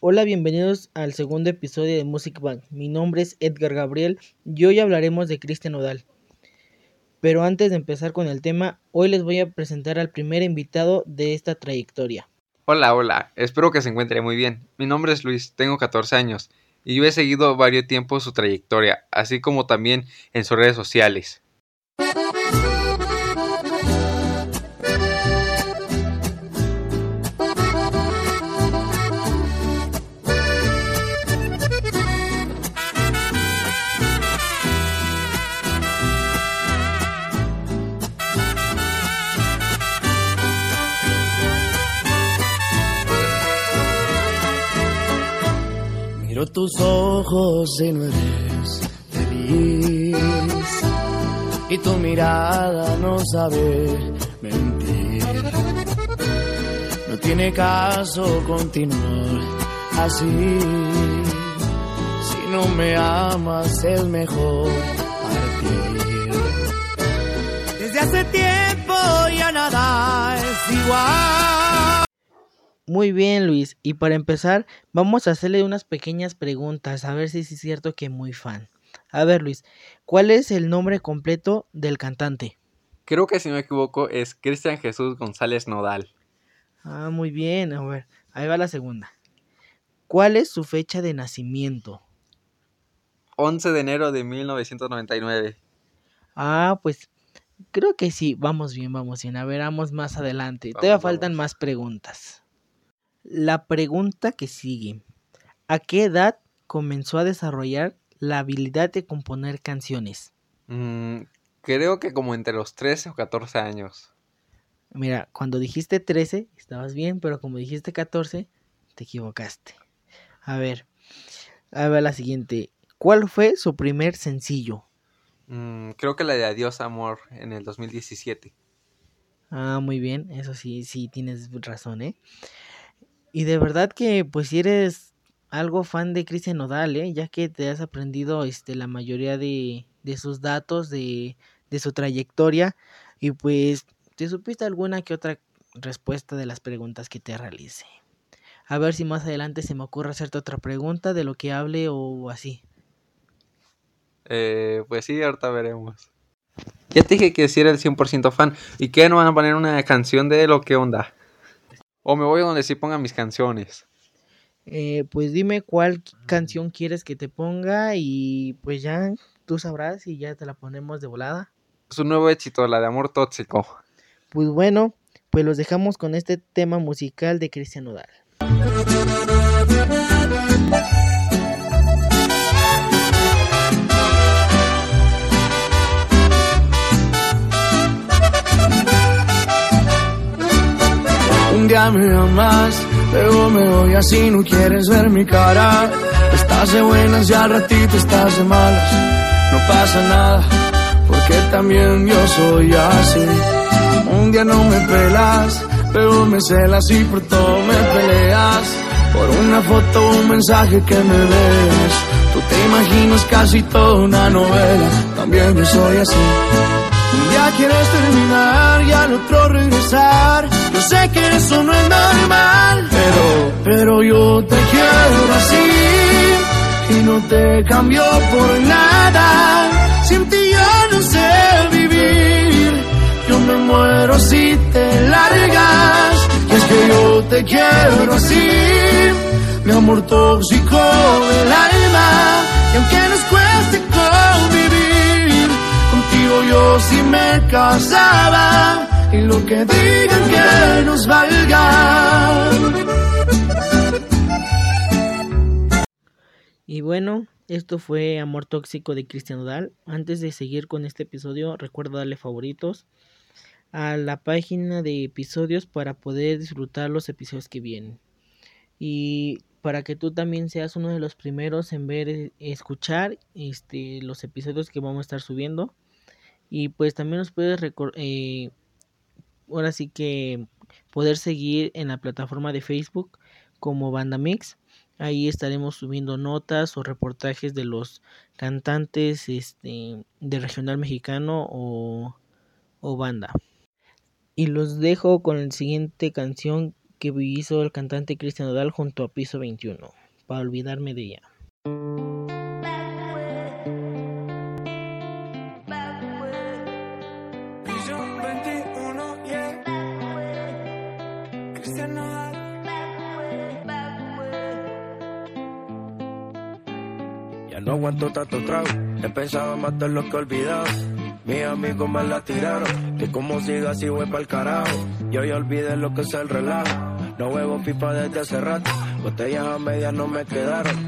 Hola, bienvenidos al segundo episodio de Music Bank. Mi nombre es Edgar Gabriel y hoy hablaremos de Cristian Odal. Pero antes de empezar con el tema, hoy les voy a presentar al primer invitado de esta trayectoria. Hola, hola, espero que se encuentre muy bien. Mi nombre es Luis, tengo 14 años y yo he seguido varios tiempos su trayectoria, así como también en sus redes sociales. Tus ojos y no eres feliz. Y tu mirada no sabe mentir. No tiene caso continuar así. Si no me amas es mejor partir. Desde hace tiempo ya nada es igual. Muy bien, Luis. Y para empezar, vamos a hacerle unas pequeñas preguntas, a ver si es cierto que muy fan. A ver, Luis, ¿cuál es el nombre completo del cantante? Creo que si no me equivoco es Cristian Jesús González Nodal. Ah, muy bien. A ver, ahí va la segunda. ¿Cuál es su fecha de nacimiento? 11 de enero de 1999. Ah, pues creo que sí. Vamos bien, vamos bien. A ver, vamos más adelante. Todavía Vamos, faltan más preguntas. La pregunta que sigue. ¿A qué edad comenzó a desarrollar la habilidad de componer canciones? Mm, creo que como entre los 13 o 14 años. Mira, cuando dijiste 13, estabas bien, pero como dijiste 14, te equivocaste. A ver, a ver la siguiente. ¿Cuál fue su primer sencillo? Mm, creo que la de Adiós Amor en el 2017. Ah, muy bien, eso sí, sí tienes razón, ¿eh? Y de verdad que, pues, si eres algo fan de Cristian Nodal, ¿eh? Ya que te has aprendido, este, la mayoría de, de sus datos, de, de su trayectoria, y pues, te supiste alguna que otra respuesta de las preguntas que te realicé. A ver si más adelante se me ocurre hacerte otra pregunta de lo que hable o así. Eh, pues sí, ahorita veremos. Ya te dije que si era el 100% fan. ¿Y qué no van a poner una canción de lo que onda? O me voy a donde sí pongan mis canciones. Eh, pues dime cuál canción quieres que te ponga y pues ya tú sabrás y ya te la ponemos de volada. Su nuevo éxito, la de Amor Tóxico. Pues bueno, pues los dejamos con este tema musical de Cristian Nodal. Un día me amas, luego me voy así, no quieres ver mi cara. Estás de buenas y al ratito estás de malas. No pasa nada, porque también yo soy así. Un día no me pelas, pero me celas y por todo me peleas. Por una foto o un mensaje que me ves. Tú te imaginas casi toda una novela, también yo soy así. Día quieres terminar y al otro regresar. Yo sé que eso no es normal, pero, pero yo te quiero así y no te cambio por nada. Sin ti yo no sé vivir, yo me muero si te largas. Y es que yo te quiero así, mi amor tóxico del alma. Y aunque nos cueste yo sí me casaba. Y lo que digan que nos valga. Y bueno, esto fue Amor Tóxico de Cristian Nodal. Antes de seguir con este episodio, recuerda darle favoritos a la página de episodios para poder disfrutar los episodios que vienen. Y para que tú también seas uno de los primeros en ver, eh, escuchar este, los episodios que vamos a estar subiendo. Y pues también nos puedes eh, ahora sí que poder seguir en la plataforma de Facebook como Banda Mix. Ahí estaremos subiendo notas o reportajes de los cantantes este, de regional mexicano o, o banda. Y los dejo con la siguiente canción que hizo el cantante Cristian Odal junto a Piso 21, para olvidarme de ella. Ya no aguanto tanto trago, he pensado de lo que he olvidado. Mis amigos me la tiraron, que como siga así voy el carajo. Yo ya olvidé lo que es el relajo. No huevo pipa desde hace rato, botellas a medias no me quedaron.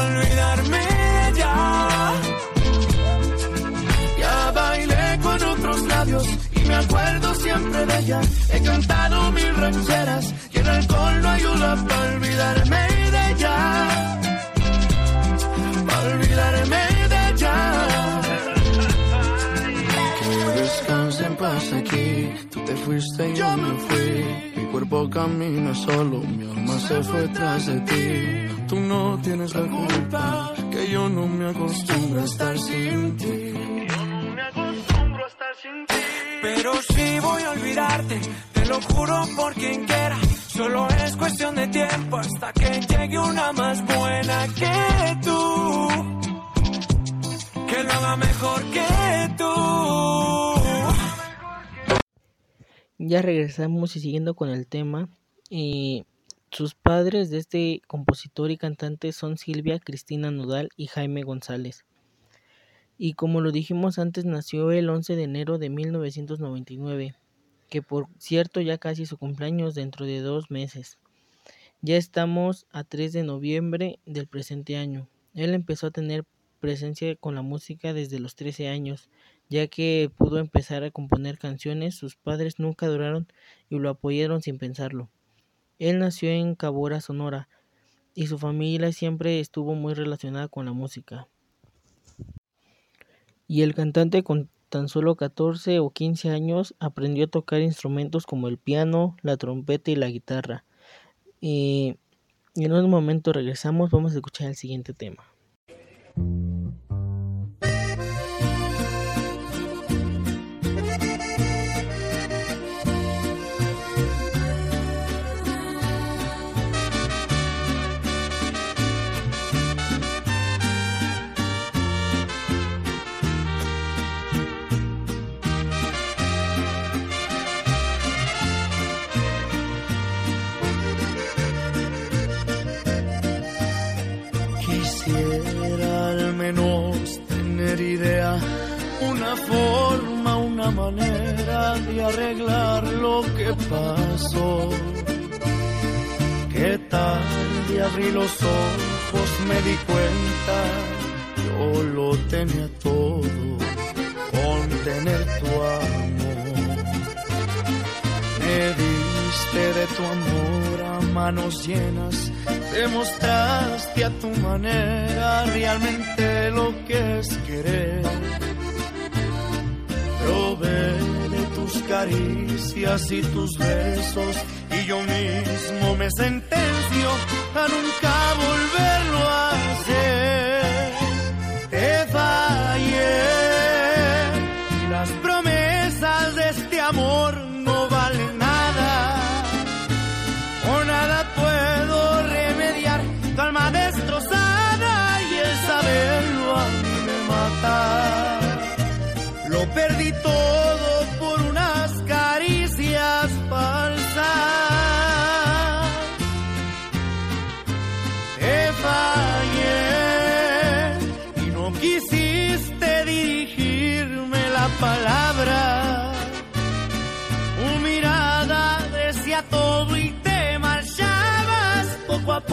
Olvidarme ya. Ya bailé con otros labios y me acuerdo siempre de ella. He cantado mil rancheras y el alcohol no ayuda para olvidarme de ella. Para olvidarme que descanse en paz aquí. Tú te fuiste y yo me fui. Mi cuerpo camina solo, mi alma se fue tras de ti. Tú no tienes la culpa, que yo no me acostumbro a estar sin ti. Pero si voy a olvidarte, te lo juro por quien quiera. Solo es cuestión de tiempo hasta que llegue una más buena que tú que lo haga mejor que tú. Ya regresamos y siguiendo con el tema. Eh, sus padres de este compositor y cantante son Silvia Cristina Nodal y Jaime González. Y como lo dijimos antes, nació el 11 de enero de 1999, que por cierto ya casi su cumpleaños dentro de dos meses. Ya estamos a 3 de noviembre del presente año. Él empezó a tener presencia con la música desde los 13 años, ya que pudo empezar a componer canciones, sus padres nunca duraron y lo apoyaron sin pensarlo. Él nació en Cabora, Sonora, y su familia siempre estuvo muy relacionada con la música. Y el cantante con tan solo 14 o 15 años aprendió a tocar instrumentos como el piano, la trompeta y la guitarra. Y, en un momento regresamos, vamos a escuchar el siguiente tema. Arreglar lo que pasó. Que tarde abrí los ojos, me di cuenta, yo lo tenía todo con tener tu amor. Me diste de tu amor a manos llenas, demostraste a tu manera realmente lo que es querer Probé de caricias y tus besos y yo mismo me sentencio a nunca volverlo a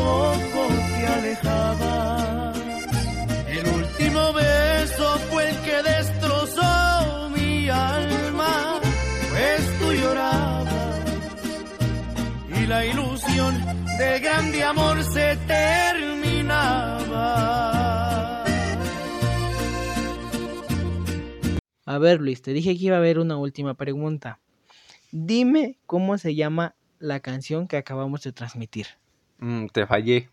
poco te alejabas. El último beso fue el que destrozó mi alma, pues tú llorabas y la ilusión de grande amor se terminaba. A ver, Luis, te dije que iba a haber una última pregunta. Dime cómo se llama la canción que acabamos de transmitir. Mm, te fallé.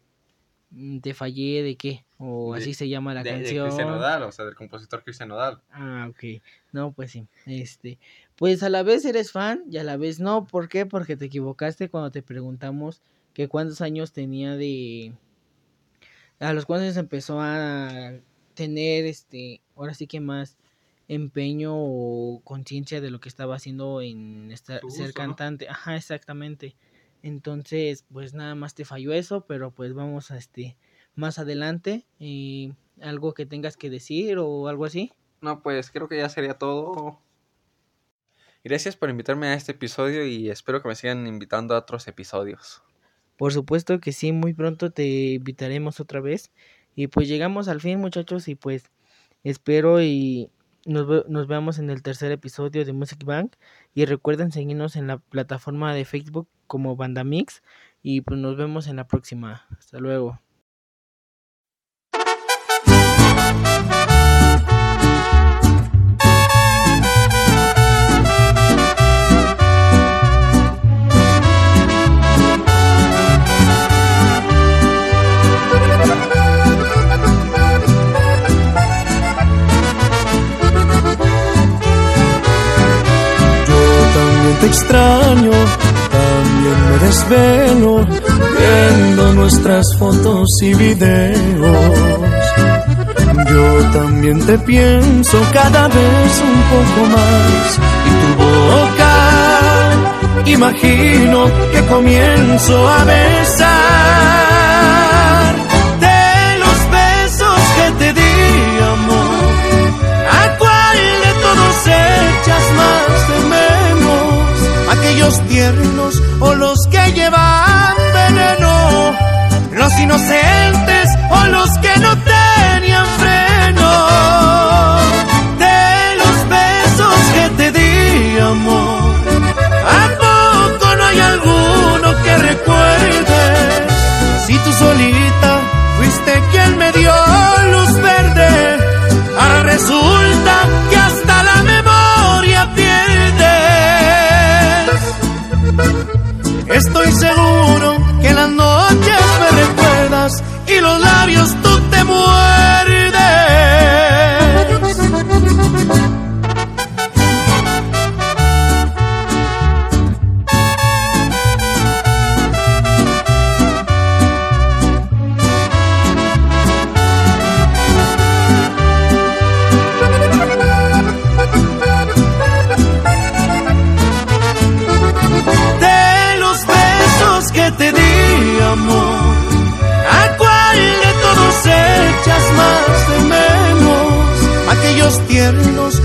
Mm, ¿Te fallé de qué? ¿O De- así se llama la de, de canción? Cristian Nodal, o sea, del compositor Cristian Nodal. Ah, ok. No, pues sí. Este, pues a la vez eres fan y a la vez no. ¿Por qué? Porque te equivocaste cuando te preguntamos que cuántos años tenía de... A los cuántos años empezó a tener, este, ahora sí que más empeño o conciencia de lo que estaba haciendo en esta- Su ser uso, ¿no? cantante. Ajá, exactamente. Entonces, pues nada más te falló eso, pero pues vamos a este más adelante. eh, algo que tengas que decir o algo así. No, pues creo que ya sería todo. Gracias por invitarme a este episodio y espero que me sigan invitando a otros episodios. Por supuesto que sí, muy pronto te invitaremos otra vez. Y pues llegamos al fin, muchachos, y pues espero y nos, ve- nos veamos en el tercer episodio de Music Bank. Y recuerden seguirnos en la plataforma de Facebook como Banda Mix. Y pues nos vemos en la próxima. Hasta luego. Nuestras fotos y videos. Yo también te pienso cada vez un poco más y tu boca imagino que comienzo a besar de los besos que te di amor. ¿A cuál de todos echas más de menos? ¿Aquellos tiernos o los que y seguro. Tiernos